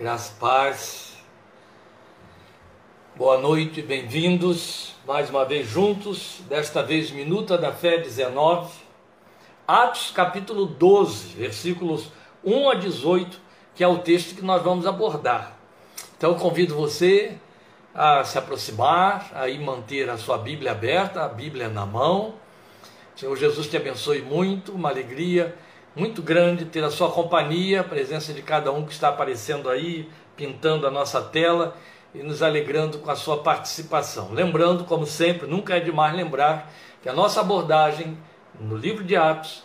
Graças paz. Boa noite, bem-vindos mais uma vez juntos, desta vez Minuta da Fé 19, Atos capítulo 12, versículos 1 a 18, que é o texto que nós vamos abordar. Então convido você a se aproximar, a manter a sua Bíblia aberta, a Bíblia na mão. Senhor Jesus te abençoe muito, uma alegria muito grande ter a sua companhia, a presença de cada um que está aparecendo aí, pintando a nossa tela e nos alegrando com a sua participação. Lembrando, como sempre, nunca é demais lembrar que a nossa abordagem no livro de Atos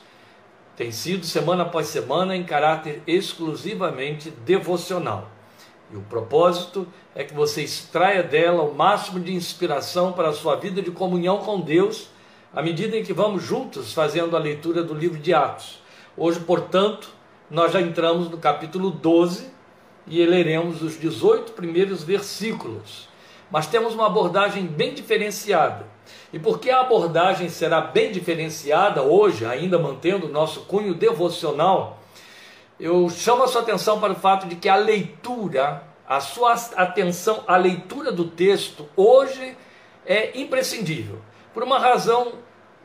tem sido semana após semana em caráter exclusivamente devocional. E o propósito é que você extraia dela o máximo de inspiração para a sua vida de comunhão com Deus, à medida em que vamos juntos fazendo a leitura do livro de Atos. Hoje, portanto, nós já entramos no capítulo 12 e leremos os 18 primeiros versículos. Mas temos uma abordagem bem diferenciada. E porque a abordagem será bem diferenciada hoje, ainda mantendo o nosso cunho devocional, eu chamo a sua atenção para o fato de que a leitura, a sua atenção à leitura do texto hoje é imprescindível. Por uma razão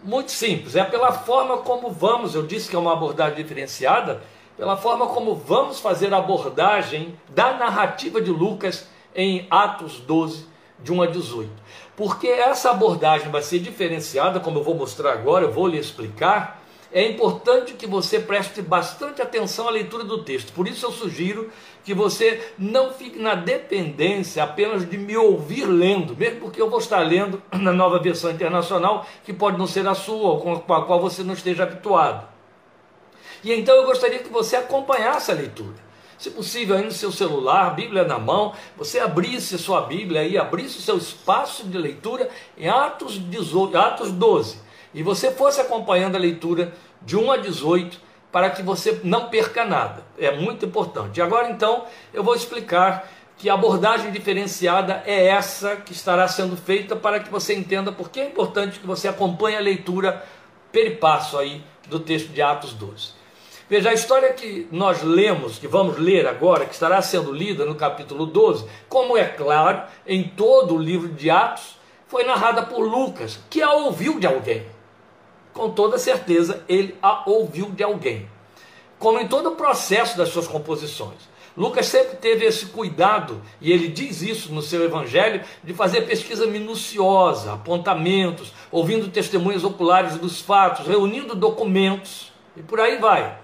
muito simples, é pela forma como vamos, eu disse que é uma abordagem diferenciada, pela forma como vamos fazer a abordagem da narrativa de Lucas em Atos 12, de 1 a 18. Porque essa abordagem vai ser diferenciada, como eu vou mostrar agora, eu vou lhe explicar. É importante que você preste bastante atenção à leitura do texto. Por isso eu sugiro que você não fique na dependência apenas de me ouvir lendo, mesmo porque eu vou estar lendo na nova versão internacional, que pode não ser a sua, com a qual você não esteja habituado. E então eu gostaria que você acompanhasse a leitura. Se possível, aí no seu celular, Bíblia na mão, você abrisse sua Bíblia e abrisse o seu espaço de leitura em Atos, 18, Atos 12. E você fosse acompanhando a leitura de 1 a 18 para que você não perca nada. É muito importante. Agora então eu vou explicar que a abordagem diferenciada é essa que estará sendo feita para que você entenda por que é importante que você acompanhe a leitura peripasso aí do texto de Atos 12. Veja, a história que nós lemos, que vamos ler agora, que estará sendo lida no capítulo 12, como é claro, em todo o livro de Atos, foi narrada por Lucas, que a ouviu de alguém com toda certeza ele a ouviu de alguém. Como em todo o processo das suas composições. Lucas sempre teve esse cuidado, e ele diz isso no seu evangelho, de fazer pesquisa minuciosa, apontamentos, ouvindo testemunhas oculares dos fatos, reunindo documentos, e por aí vai.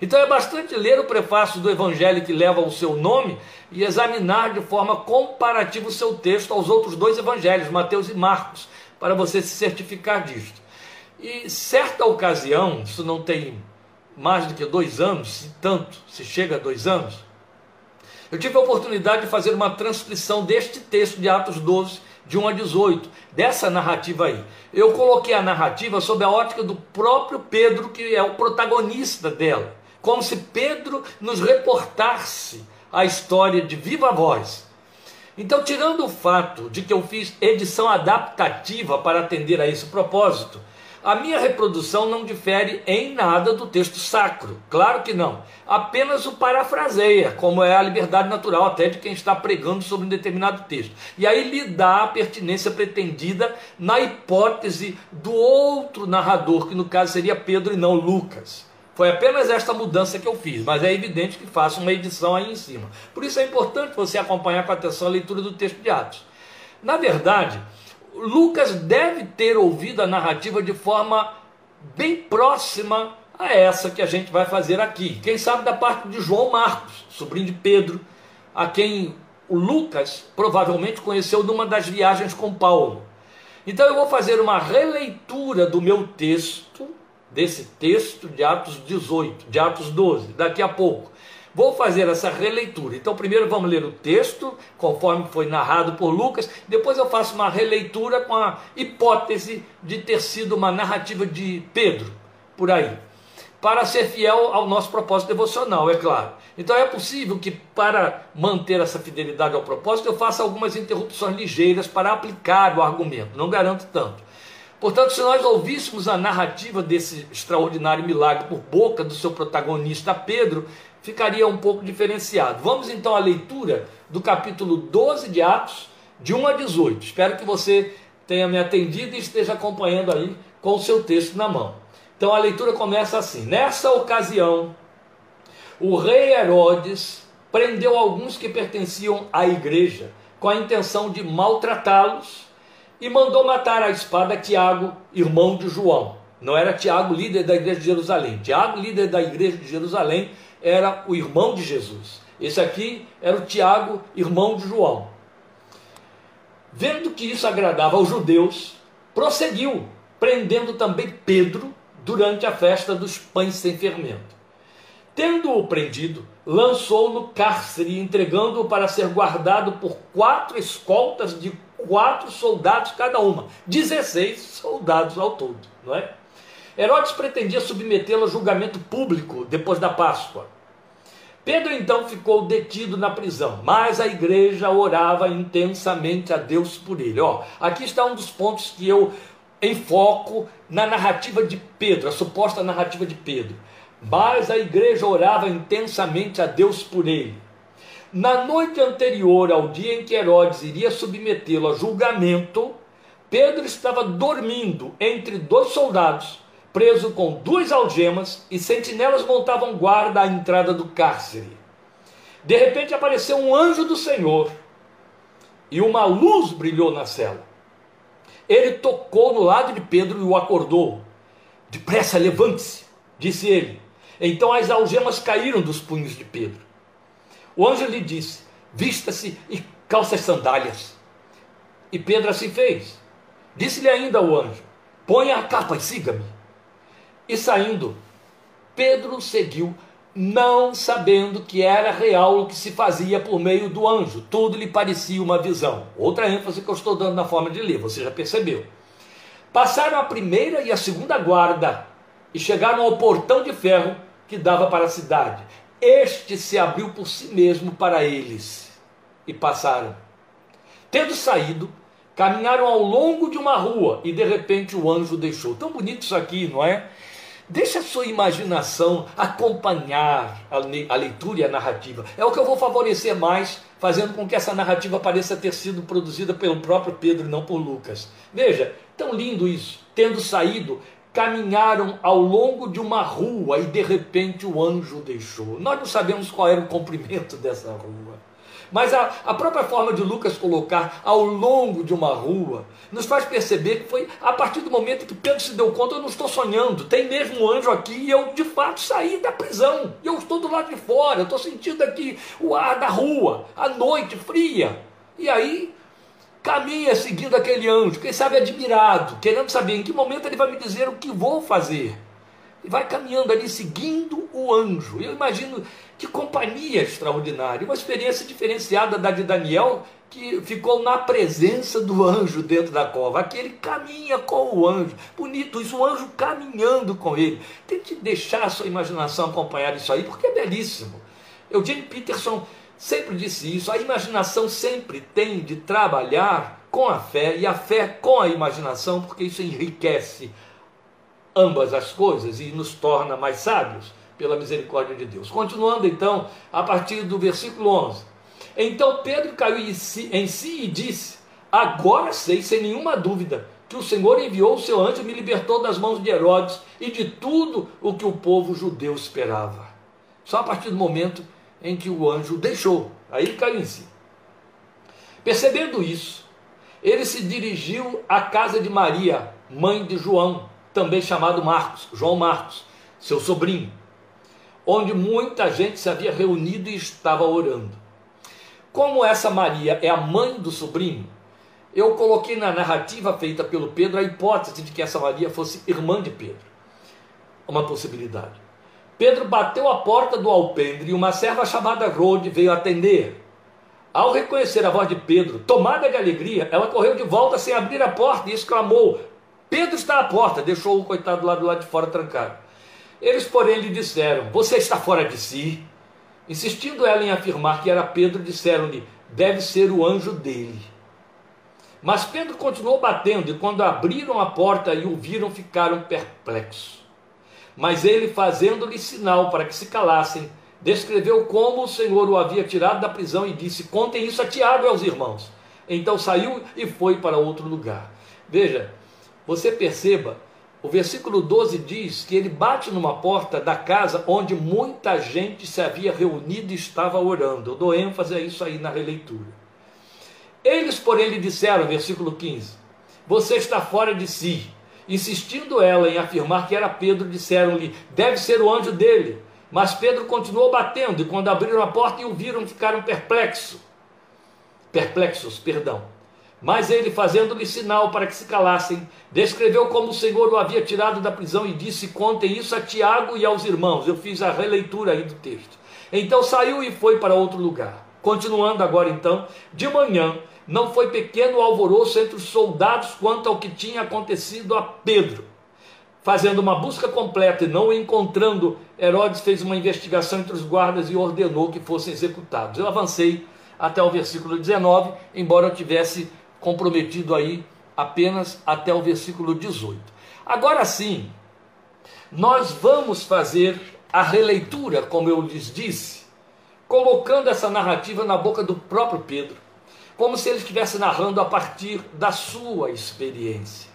Então é bastante ler o prefácio do evangelho que leva o seu nome e examinar de forma comparativa o seu texto aos outros dois evangelhos, Mateus e Marcos, para você se certificar disto. E certa ocasião, isso não tem mais do que dois anos, se tanto, se chega a dois anos, eu tive a oportunidade de fazer uma transcrição deste texto de Atos 12, de 1 a 18, dessa narrativa aí. Eu coloquei a narrativa sob a ótica do próprio Pedro, que é o protagonista dela, como se Pedro nos reportasse a história de viva voz. Então, tirando o fato de que eu fiz edição adaptativa para atender a esse propósito, a minha reprodução não difere em nada do texto sacro, claro que não. Apenas o parafraseia, como é a liberdade natural até de quem está pregando sobre um determinado texto. E aí lhe dá a pertinência pretendida na hipótese do outro narrador, que no caso seria Pedro e não Lucas. Foi apenas esta mudança que eu fiz, mas é evidente que faço uma edição aí em cima. Por isso é importante você acompanhar com atenção a leitura do texto de Atos. Na verdade, Lucas deve ter ouvido a narrativa de forma bem próxima a essa que a gente vai fazer aqui. Quem sabe da parte de João Marcos, sobrinho de Pedro, a quem o Lucas provavelmente conheceu numa das viagens com Paulo. Então eu vou fazer uma releitura do meu texto, desse texto de Atos 18, de Atos 12, daqui a pouco. Vou fazer essa releitura. Então, primeiro vamos ler o texto, conforme foi narrado por Lucas. Depois eu faço uma releitura com a hipótese de ter sido uma narrativa de Pedro, por aí. Para ser fiel ao nosso propósito devocional, é claro. Então é possível que, para manter essa fidelidade ao propósito, eu faça algumas interrupções ligeiras para aplicar o argumento. Não garanto tanto. Portanto, se nós ouvíssemos a narrativa desse extraordinário milagre por boca do seu protagonista Pedro, ficaria um pouco diferenciado. Vamos então à leitura do capítulo 12 de Atos, de 1 a 18. Espero que você tenha me atendido e esteja acompanhando aí com o seu texto na mão. Então a leitura começa assim: Nessa ocasião, o rei Herodes prendeu alguns que pertenciam à igreja com a intenção de maltratá-los e mandou matar à espada Tiago, irmão de João. Não era Tiago, líder da igreja de Jerusalém. Tiago, líder da igreja de Jerusalém, era o irmão de Jesus. Esse aqui era o Tiago, irmão de João. Vendo que isso agradava aos judeus, prosseguiu, prendendo também Pedro durante a festa dos pães sem fermento. Tendo-o prendido, lançou no cárcere, entregando-o para ser guardado por quatro escoltas de quatro soldados cada uma, 16 soldados ao todo, não é? Herodes pretendia submetê-lo a julgamento público depois da Páscoa. Pedro então ficou detido na prisão, mas a igreja orava intensamente a Deus por ele. Ó, aqui está um dos pontos que eu enfoco na narrativa de Pedro, a suposta narrativa de Pedro. Mas a igreja orava intensamente a Deus por ele. Na noite anterior ao dia em que Herodes iria submetê-lo a julgamento, Pedro estava dormindo entre dois soldados preso com duas algemas, e sentinelas montavam guarda à entrada do cárcere. De repente apareceu um anjo do Senhor, e uma luz brilhou na cela. Ele tocou no lado de Pedro e o acordou. Depressa, levante-se, disse ele. Então as algemas caíram dos punhos de Pedro. O anjo lhe disse: Vista-se e calça as sandálias. E Pedro assim fez. Disse-lhe ainda o anjo: Ponha a capa e siga-me. E saindo, Pedro seguiu, não sabendo que era real o que se fazia por meio do anjo. Tudo lhe parecia uma visão. Outra ênfase que eu estou dando na forma de ler, você já percebeu. Passaram a primeira e a segunda guarda e chegaram ao portão de ferro que dava para a cidade. Este se abriu por si mesmo para eles e passaram. Tendo saído, caminharam ao longo de uma rua e de repente o anjo deixou. Tão bonito isso aqui, não é? Deixe a sua imaginação acompanhar a leitura e a narrativa. É o que eu vou favorecer mais, fazendo com que essa narrativa pareça ter sido produzida pelo próprio Pedro e não por Lucas. Veja, tão lindo isso. Tendo saído, caminharam ao longo de uma rua e de repente o anjo deixou. Nós não sabemos qual era o comprimento dessa rua. Mas a, a própria forma de Lucas colocar ao longo de uma rua nos faz perceber que foi a partir do momento que Pedro se deu conta: eu não estou sonhando, tem mesmo um anjo aqui e eu de fato saí da prisão. Eu estou do lado de fora, eu estou sentindo aqui o ar da rua, a noite fria. E aí caminha seguindo aquele anjo, quem sabe admirado, querendo saber em que momento ele vai me dizer o que vou fazer. E vai caminhando ali seguindo o anjo. Eu imagino que companhia extraordinária, uma experiência diferenciada da de Daniel, que ficou na presença do anjo dentro da cova. Aqui ele caminha com o anjo. Bonito isso, o anjo caminhando com ele. Tente deixar a sua imaginação acompanhar isso aí, porque é belíssimo. Eugene Peterson sempre disse isso. A imaginação sempre tem de trabalhar com a fé e a fé com a imaginação, porque isso enriquece ambas as coisas e nos torna mais sábios pela misericórdia de Deus. Continuando então, a partir do versículo 11. Então Pedro caiu em si, em si e disse: Agora sei, sem nenhuma dúvida, que o Senhor enviou o seu anjo e me libertou das mãos de Herodes e de tudo o que o povo judeu esperava. Só a partir do momento em que o anjo deixou, aí ele caiu em si. Percebendo isso, ele se dirigiu à casa de Maria, mãe de João, também chamado Marcos, João Marcos, seu sobrinho onde muita gente se havia reunido e estava orando. Como essa Maria é a mãe do sobrinho, eu coloquei na narrativa feita pelo Pedro a hipótese de que essa Maria fosse irmã de Pedro. Uma possibilidade. Pedro bateu a porta do alpendre e uma serva chamada Rode veio atender. Ao reconhecer a voz de Pedro, tomada de alegria, ela correu de volta sem abrir a porta e exclamou: Pedro está à porta, deixou o coitado lá do lado de fora trancado. Eles, porém, lhe disseram: Você está fora de si. Insistindo ela em afirmar que era Pedro, disseram-lhe: Deve ser o anjo dele. Mas Pedro continuou batendo, e quando abriram a porta e o viram, ficaram perplexos. Mas ele, fazendo-lhe sinal para que se calassem, descreveu como o Senhor o havia tirado da prisão e disse: Contem isso a Tiago e aos irmãos. Então saiu e foi para outro lugar. Veja, você perceba, o versículo 12 diz que ele bate numa porta da casa onde muita gente se havia reunido e estava orando. Eu dou ênfase a isso aí na releitura. Eles, porém, lhe disseram, versículo 15: Você está fora de si. Insistindo ela em afirmar que era Pedro, disseram-lhe: Deve ser o anjo dele. Mas Pedro continuou batendo, e quando abriram a porta e o viram, ficaram perplexos. Perplexos, perdão. Mas ele, fazendo-lhe sinal para que se calassem, descreveu como o Senhor o havia tirado da prisão e disse: Contem isso a Tiago e aos irmãos. Eu fiz a releitura aí do texto. Então saiu e foi para outro lugar. Continuando agora então, de manhã, não foi pequeno alvoroço entre os soldados quanto ao que tinha acontecido a Pedro. Fazendo uma busca completa e não o encontrando, Herodes fez uma investigação entre os guardas e ordenou que fossem executados. Eu avancei até o versículo 19, embora eu tivesse comprometido aí apenas até o versículo 18. Agora sim, nós vamos fazer a releitura, como eu lhes disse, colocando essa narrativa na boca do próprio Pedro, como se ele estivesse narrando a partir da sua experiência.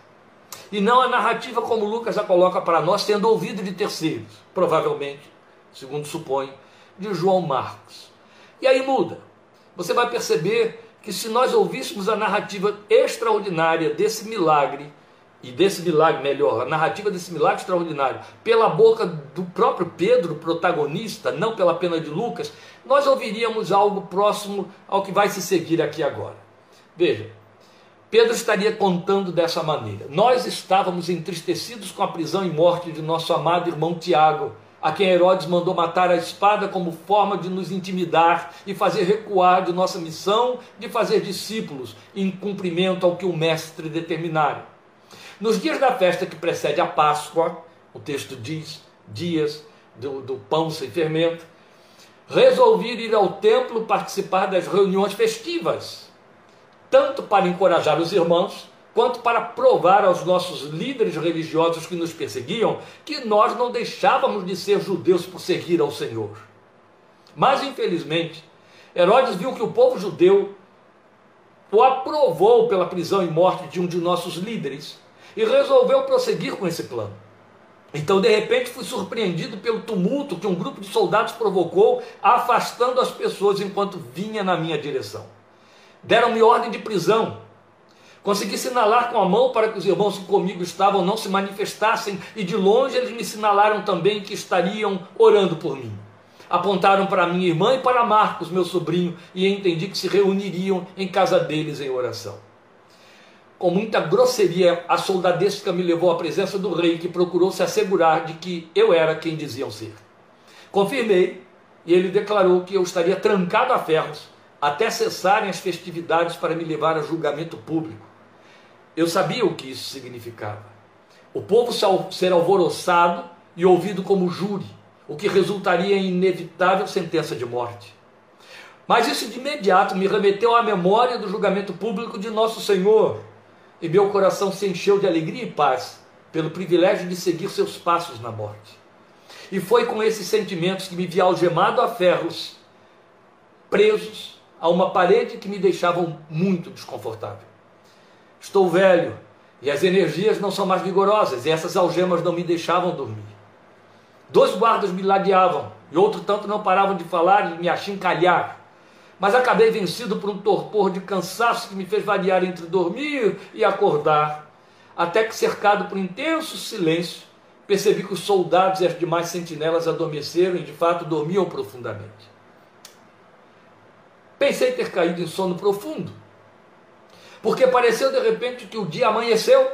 E não a narrativa como Lucas a coloca para nós, tendo ouvido de terceiros, provavelmente, segundo supõe, de João Marcos. E aí muda. Você vai perceber que se nós ouvíssemos a narrativa extraordinária desse milagre, e desse milagre melhor, a narrativa desse milagre extraordinário, pela boca do próprio Pedro, protagonista, não pela pena de Lucas, nós ouviríamos algo próximo ao que vai se seguir aqui agora. Veja, Pedro estaria contando dessa maneira: Nós estávamos entristecidos com a prisão e morte de nosso amado irmão Tiago a quem Herodes mandou matar a espada como forma de nos intimidar e fazer recuar de nossa missão de fazer discípulos em cumprimento ao que o Mestre determinara. Nos dias da festa que precede a Páscoa, o texto diz, dias do, do pão sem fermento, resolvi ir ao templo participar das reuniões festivas, tanto para encorajar os irmãos, quanto para provar aos nossos líderes religiosos que nos perseguiam que nós não deixávamos de ser judeus por seguir ao Senhor. Mas, infelizmente, Herodes viu que o povo judeu o aprovou pela prisão e morte de um de nossos líderes e resolveu prosseguir com esse plano. Então, de repente, fui surpreendido pelo tumulto que um grupo de soldados provocou, afastando as pessoas enquanto vinha na minha direção. Deram-me ordem de prisão, Consegui sinalar com a mão para que os irmãos que comigo estavam não se manifestassem, e de longe eles me sinalaram também que estariam orando por mim. Apontaram para minha irmã e para Marcos, meu sobrinho, e entendi que se reuniriam em casa deles em oração. Com muita grosseria, a soldadesca me levou à presença do rei, que procurou se assegurar de que eu era quem diziam ser. Confirmei, e ele declarou que eu estaria trancado a ferros até cessarem as festividades para me levar a julgamento público. Eu sabia o que isso significava. O povo ser alvoroçado e ouvido como júri, o que resultaria em inevitável sentença de morte. Mas isso de imediato me remeteu à memória do julgamento público de nosso Senhor, e meu coração se encheu de alegria e paz pelo privilégio de seguir seus passos na morte. E foi com esses sentimentos que me vi algemado a ferros, presos a uma parede que me deixavam muito desconfortável. Estou velho e as energias não são mais vigorosas, e essas algemas não me deixavam dormir. Dois guardas me ladeavam, e outro tanto não paravam de falar e me achincalhar. Mas acabei vencido por um torpor de cansaço que me fez variar entre dormir e acordar, até que, cercado por intenso silêncio, percebi que os soldados e as demais sentinelas adormeceram e de fato dormiam profundamente. Pensei ter caído em sono profundo porque pareceu de repente que o dia amanheceu,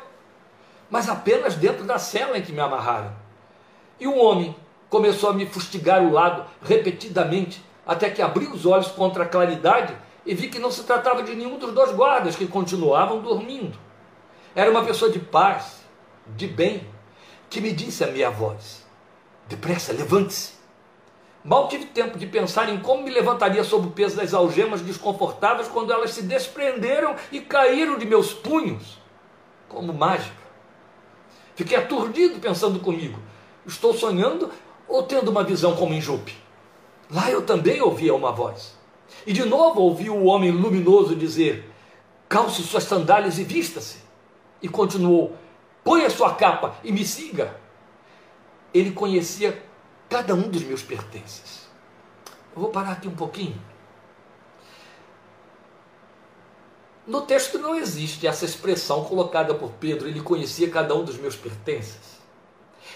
mas apenas dentro da cela em que me amarraram. E um homem começou a me fustigar o lado repetidamente, até que abri os olhos contra a claridade e vi que não se tratava de nenhum dos dois guardas que continuavam dormindo. Era uma pessoa de paz, de bem, que me disse a minha voz: Depressa, levante-se. Mal tive tempo de pensar em como me levantaria sob o peso das algemas desconfortáveis quando elas se desprenderam e caíram de meus punhos, como mágica. Fiquei aturdido pensando comigo: estou sonhando ou tendo uma visão como em Jope? Lá eu também ouvia uma voz. E de novo ouvi o homem luminoso dizer: calce suas sandálias e vista-se. E continuou: põe a sua capa e me siga. Ele conhecia cada um dos meus pertences. Eu vou parar aqui um pouquinho. No texto não existe essa expressão colocada por Pedro, ele conhecia cada um dos meus pertences.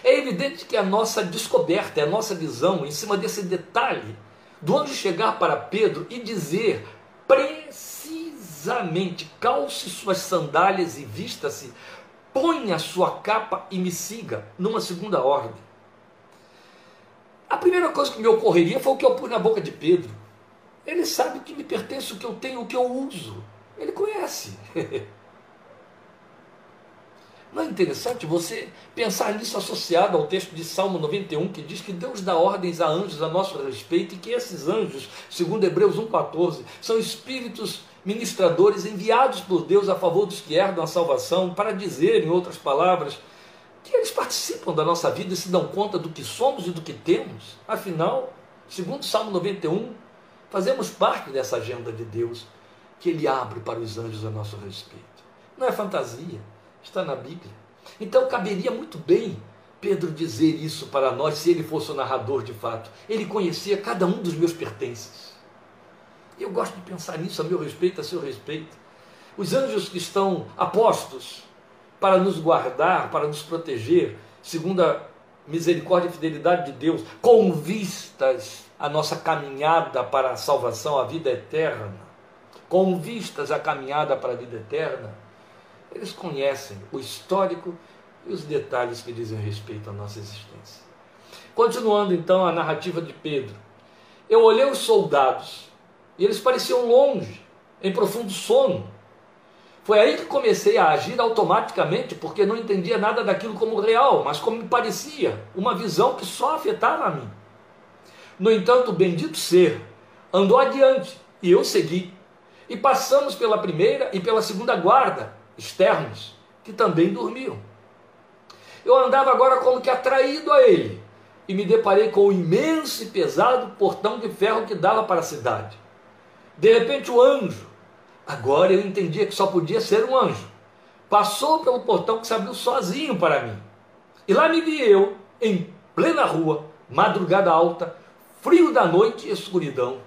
É evidente que a nossa descoberta, a nossa visão em cima desse detalhe, do onde chegar para Pedro e dizer precisamente: calce suas sandálias e vista-se, ponha sua capa e me siga, numa segunda ordem. A primeira coisa que me ocorreria foi o que eu pus na boca de Pedro. Ele sabe o que me pertence, o que eu tenho, o que eu uso. Ele conhece. Não é interessante você pensar nisso associado ao texto de Salmo 91, que diz que Deus dá ordens a anjos a nosso respeito e que esses anjos, segundo Hebreus 1,14, são espíritos ministradores enviados por Deus a favor dos que herdam a salvação, para dizer, em outras palavras, que eles participam da nossa vida e se dão conta do que somos e do que temos. Afinal, segundo Salmo 91, fazemos parte dessa agenda de Deus que ele abre para os anjos a nosso respeito. Não é fantasia, está na Bíblia. Então caberia muito bem Pedro dizer isso para nós se ele fosse o narrador de fato. Ele conhecia cada um dos meus pertences. Eu gosto de pensar nisso a meu respeito, a seu respeito. Os anjos que estão apostos para nos guardar, para nos proteger, segundo a misericórdia e fidelidade de Deus, com vistas à nossa caminhada para a salvação, a vida eterna com vistas à caminhada para a vida eterna, eles conhecem o histórico e os detalhes que dizem respeito à nossa existência. Continuando então a narrativa de Pedro, eu olhei os soldados e eles pareciam longe, em profundo sono. Foi aí que comecei a agir automaticamente, porque não entendia nada daquilo como real, mas como me parecia, uma visão que só afetava a mim. No entanto, o bendito ser andou adiante e eu segui e passamos pela primeira e pela segunda guarda, externos, que também dormiam. Eu andava agora como que atraído a ele, e me deparei com o imenso e pesado portão de ferro que dava para a cidade. De repente, o anjo, agora eu entendia que só podia ser um anjo, passou pelo portão que se abriu sozinho para mim. E lá me vi eu, em plena rua, madrugada alta, frio da noite e escuridão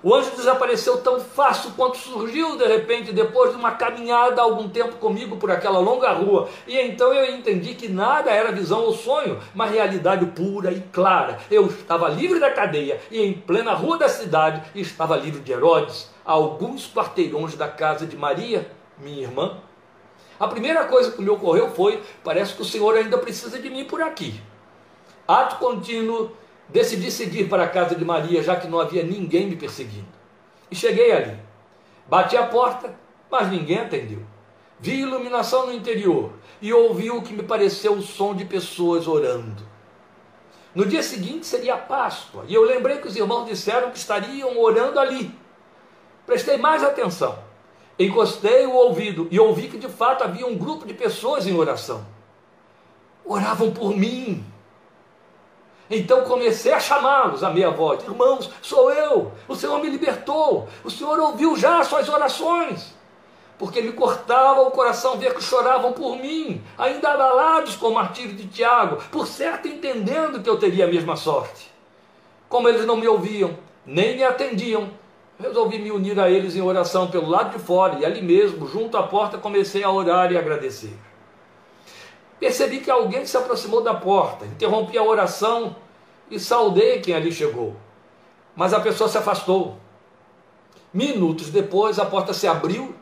o anjo desapareceu tão fácil quanto surgiu de repente depois de uma caminhada algum tempo comigo por aquela longa rua. E então eu entendi que nada era visão ou sonho, mas realidade pura e clara. Eu estava livre da cadeia e em plena rua da cidade estava livre de Herodes, a alguns quarteirões da casa de Maria, minha irmã. A primeira coisa que me ocorreu foi: parece que o Senhor ainda precisa de mim por aqui. Ato contínuo Decidi seguir para a casa de Maria, já que não havia ninguém me perseguindo. E cheguei ali. Bati a porta, mas ninguém atendeu. Vi iluminação no interior e ouvi o que me pareceu o som de pessoas orando. No dia seguinte seria a Páscoa, e eu lembrei que os irmãos disseram que estariam orando ali. Prestei mais atenção. Encostei o ouvido e ouvi que de fato havia um grupo de pessoas em oração. Oravam por mim, então comecei a chamá-los a meia voz: Irmãos, sou eu, o Senhor me libertou, o Senhor ouviu já as suas orações. Porque me cortava o coração ver que choravam por mim, ainda abalados com o martírio de Tiago, por certo entendendo que eu teria a mesma sorte. Como eles não me ouviam, nem me atendiam, resolvi me unir a eles em oração pelo lado de fora e ali mesmo, junto à porta, comecei a orar e agradecer. Percebi que alguém se aproximou da porta, interrompi a oração e saudei quem ali chegou. Mas a pessoa se afastou. Minutos depois, a porta se abriu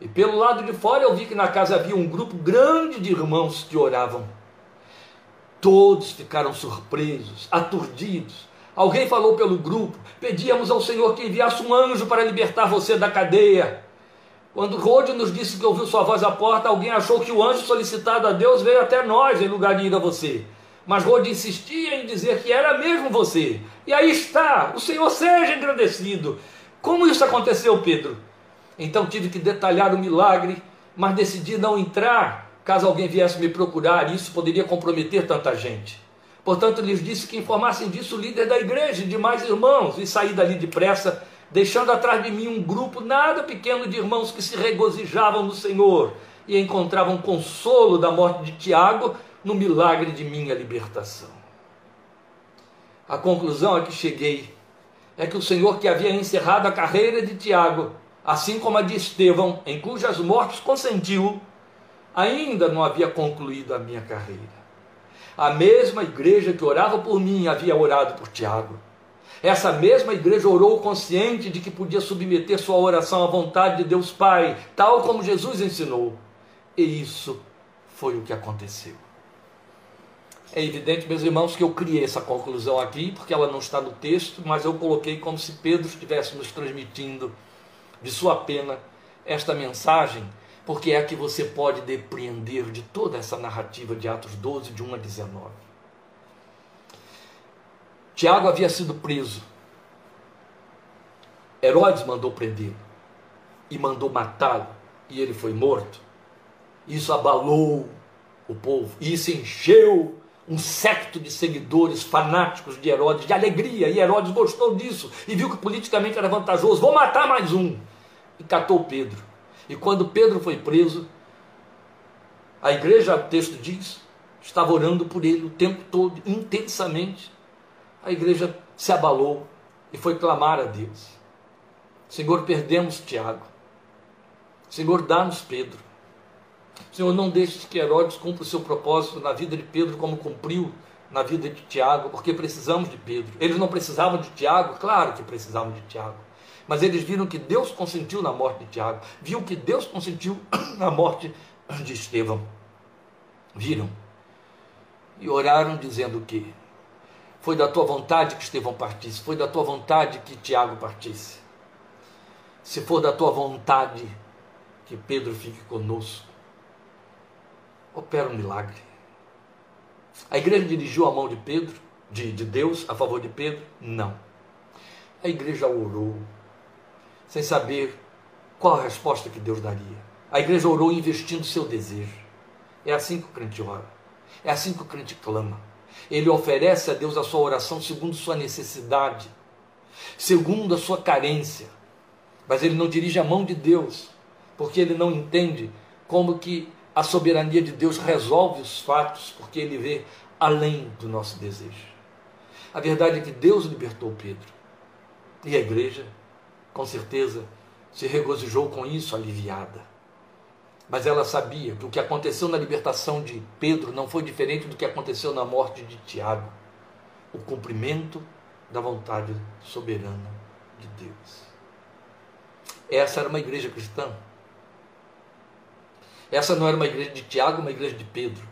e pelo lado de fora eu vi que na casa havia um grupo grande de irmãos que oravam. Todos ficaram surpresos, aturdidos. Alguém falou pelo grupo: pedíamos ao Senhor que enviasse um anjo para libertar você da cadeia. Quando Rode nos disse que ouviu sua voz à porta, alguém achou que o anjo solicitado a Deus veio até nós em lugar de ir a você. Mas Rode insistia em dizer que era mesmo você. E aí está, o Senhor seja engrandecido. Como isso aconteceu, Pedro? Então tive que detalhar o milagre, mas decidi não entrar caso alguém viesse me procurar, e isso poderia comprometer tanta gente. Portanto, lhes disse que informassem disso o líder da igreja e demais irmãos, e saí dali depressa, deixando atrás de mim um grupo nada pequeno de irmãos que se regozijavam no Senhor e encontravam consolo da morte de Tiago no milagre de minha libertação. A conclusão a que cheguei é que o Senhor que havia encerrado a carreira de Tiago, assim como a de Estevão, em cujas mortes consentiu, ainda não havia concluído a minha carreira. A mesma igreja que orava por mim havia orado por Tiago. Essa mesma igreja orou consciente de que podia submeter sua oração à vontade de Deus Pai, tal como Jesus ensinou. E isso foi o que aconteceu. É evidente, meus irmãos, que eu criei essa conclusão aqui, porque ela não está no texto, mas eu coloquei como se Pedro estivesse nos transmitindo de sua pena esta mensagem, porque é a que você pode depreender de toda essa narrativa de Atos 12, de 1 a 19. Tiago havia sido preso. Herodes mandou prendê-lo e mandou matá-lo, e ele foi morto. Isso abalou o povo, e isso encheu um secto de seguidores fanáticos de Herodes, de alegria, e Herodes gostou disso e viu que politicamente era vantajoso. Vou matar mais um. E catou Pedro. E quando Pedro foi preso, a igreja, o texto diz, estava orando por ele o tempo todo, intensamente. A igreja se abalou e foi clamar a Deus: Senhor, perdemos Tiago. Senhor, dá-nos Pedro. Senhor, não deixes que Herodes cumpra o seu propósito na vida de Pedro como cumpriu na vida de Tiago, porque precisamos de Pedro. Eles não precisavam de Tiago? Claro que precisavam de Tiago. Mas eles viram que Deus consentiu na morte de Tiago, viu que Deus consentiu na morte de Estevão. Viram? E oraram dizendo o quê? Foi da tua vontade que Estevão partisse, foi da tua vontade que Tiago partisse. Se for da tua vontade que Pedro fique conosco, opera um milagre. A igreja dirigiu a mão de Pedro, de, de Deus, a favor de Pedro? Não. A igreja orou, sem saber qual a resposta que Deus daria. A igreja orou investindo seu desejo. É assim que o crente ora. É assim que o crente clama. Ele oferece a Deus a sua oração segundo sua necessidade, segundo a sua carência. Mas ele não dirige a mão de Deus, porque ele não entende como que a soberania de Deus resolve os fatos, porque ele vê além do nosso desejo. A verdade é que Deus libertou Pedro. E a igreja, com certeza, se regozijou com isso, aliviada. Mas ela sabia que o que aconteceu na libertação de Pedro não foi diferente do que aconteceu na morte de Tiago o cumprimento da vontade soberana de Deus. Essa era uma igreja cristã essa não era uma igreja de Tiago, uma igreja de Pedro.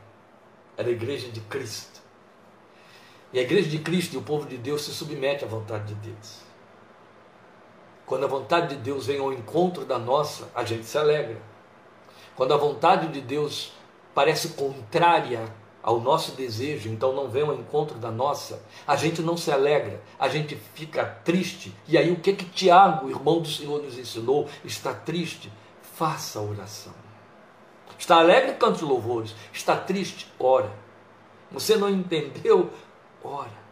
Era a igreja de Cristo. E a igreja de Cristo e o povo de Deus se submete à vontade de Deus. Quando a vontade de Deus vem ao encontro da nossa, a gente se alegra. Quando a vontade de Deus parece contrária ao nosso desejo, então não vem ao encontro da nossa, a gente não se alegra, a gente fica triste. E aí o que que Tiago, irmão do Senhor, nos ensinou? Está triste? Faça oração. Está alegre, cante louvores. Está triste, ora. Você não entendeu? Ora.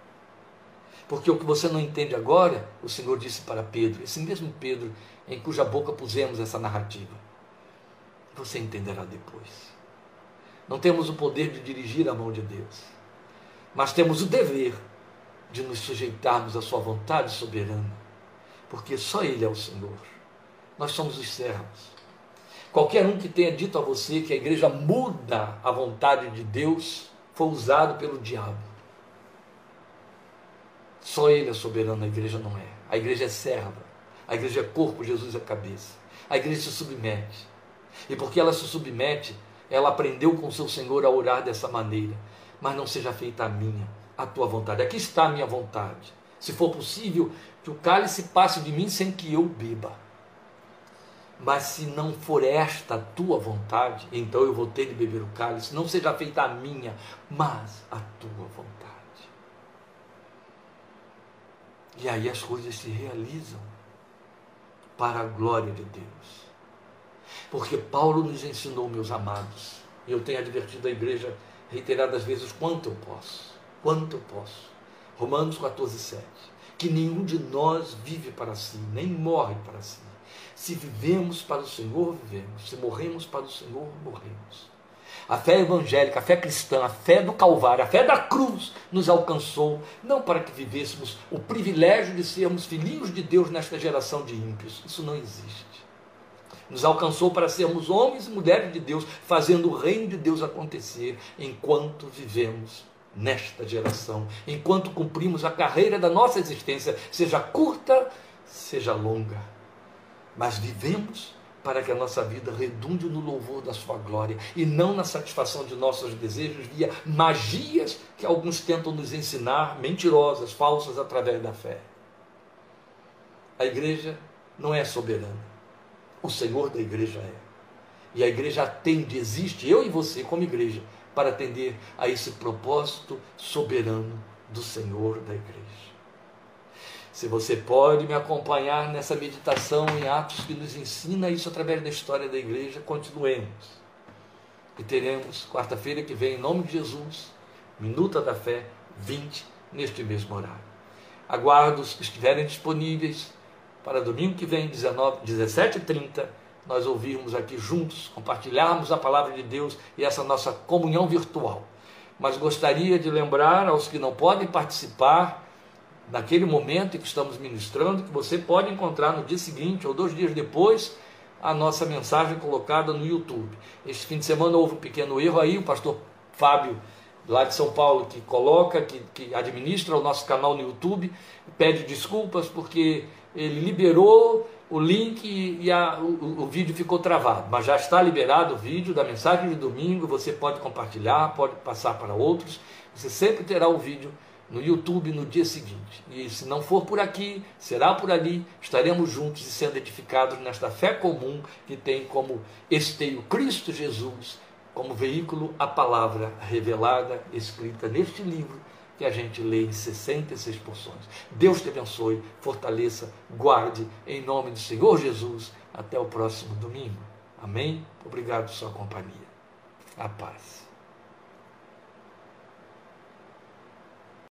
Porque o que você não entende agora, o Senhor disse para Pedro, esse mesmo Pedro em cuja boca pusemos essa narrativa. Você entenderá depois. Não temos o poder de dirigir a mão de Deus, mas temos o dever de nos sujeitarmos à Sua vontade soberana, porque só Ele é o Senhor. Nós somos os servos. Qualquer um que tenha dito a você que a igreja muda a vontade de Deus foi usado pelo diabo. Só ele é soberano, a igreja não é. A igreja é serva. A igreja é corpo, Jesus é cabeça. A igreja se submete. E porque ela se submete, ela aprendeu com seu Senhor a orar dessa maneira. Mas não seja feita a minha, a tua vontade. Aqui está a minha vontade. Se for possível, que o cálice passe de mim sem que eu beba. Mas se não for esta a tua vontade, então eu vou ter de beber o cálice. Não seja feita a minha, mas a tua vontade. E aí as coisas se realizam para a glória de Deus. Porque Paulo nos ensinou, meus amados, e eu tenho advertido a igreja reiteradas vezes quanto eu posso. quanto eu posso. Romanos 14, 7. Que nenhum de nós vive para si, nem morre para si. Se vivemos para o Senhor, vivemos. Se morremos para o Senhor, morremos. A fé evangélica, a fé cristã, a fé do Calvário, a fé da cruz nos alcançou, não para que vivêssemos o privilégio de sermos filhinhos de Deus nesta geração de ímpios. Isso não existe. Nos alcançou para sermos homens e mulheres de Deus, fazendo o reino de Deus acontecer enquanto vivemos nesta geração, enquanto cumprimos a carreira da nossa existência, seja curta, seja longa. Mas vivemos para que a nossa vida redunde no louvor da sua glória e não na satisfação de nossos desejos via magias que alguns tentam nos ensinar, mentirosas, falsas através da fé. A igreja não é soberana. O Senhor da igreja é. E a igreja atende, existe, eu e você como igreja, para atender a esse propósito soberano do Senhor da igreja. Se você pode me acompanhar nessa meditação em Atos que nos ensina isso através da história da igreja, continuemos. E teremos, quarta-feira que vem, em nome de Jesus, Minuta da Fé 20, neste mesmo horário. Aguardo os que estiverem disponíveis para domingo que vem, 17h30, nós ouvirmos aqui juntos, compartilharmos a palavra de Deus e essa nossa comunhão virtual. Mas gostaria de lembrar aos que não podem participar naquele momento em que estamos ministrando, que você pode encontrar no dia seguinte ou dois dias depois a nossa mensagem colocada no YouTube. Este fim de semana houve um pequeno erro aí, o pastor Fábio, lá de São Paulo, que coloca, que, que administra o nosso canal no YouTube, pede desculpas porque ele liberou o link e a, o, o, vídeo ficou travado, mas já está liberado o vídeo da mensagem de domingo, você pode compartilhar, pode passar para outros, você sempre terá o vídeo no YouTube no dia seguinte. E se não for por aqui, será por ali, estaremos juntos e sendo edificados nesta fé comum que tem como esteio Cristo Jesus, como veículo a palavra revelada, escrita neste livro que a gente lê em 66 porções. Deus te abençoe, fortaleça, guarde, em nome do Senhor Jesus. Até o próximo domingo. Amém? Obrigado pela sua companhia. A paz.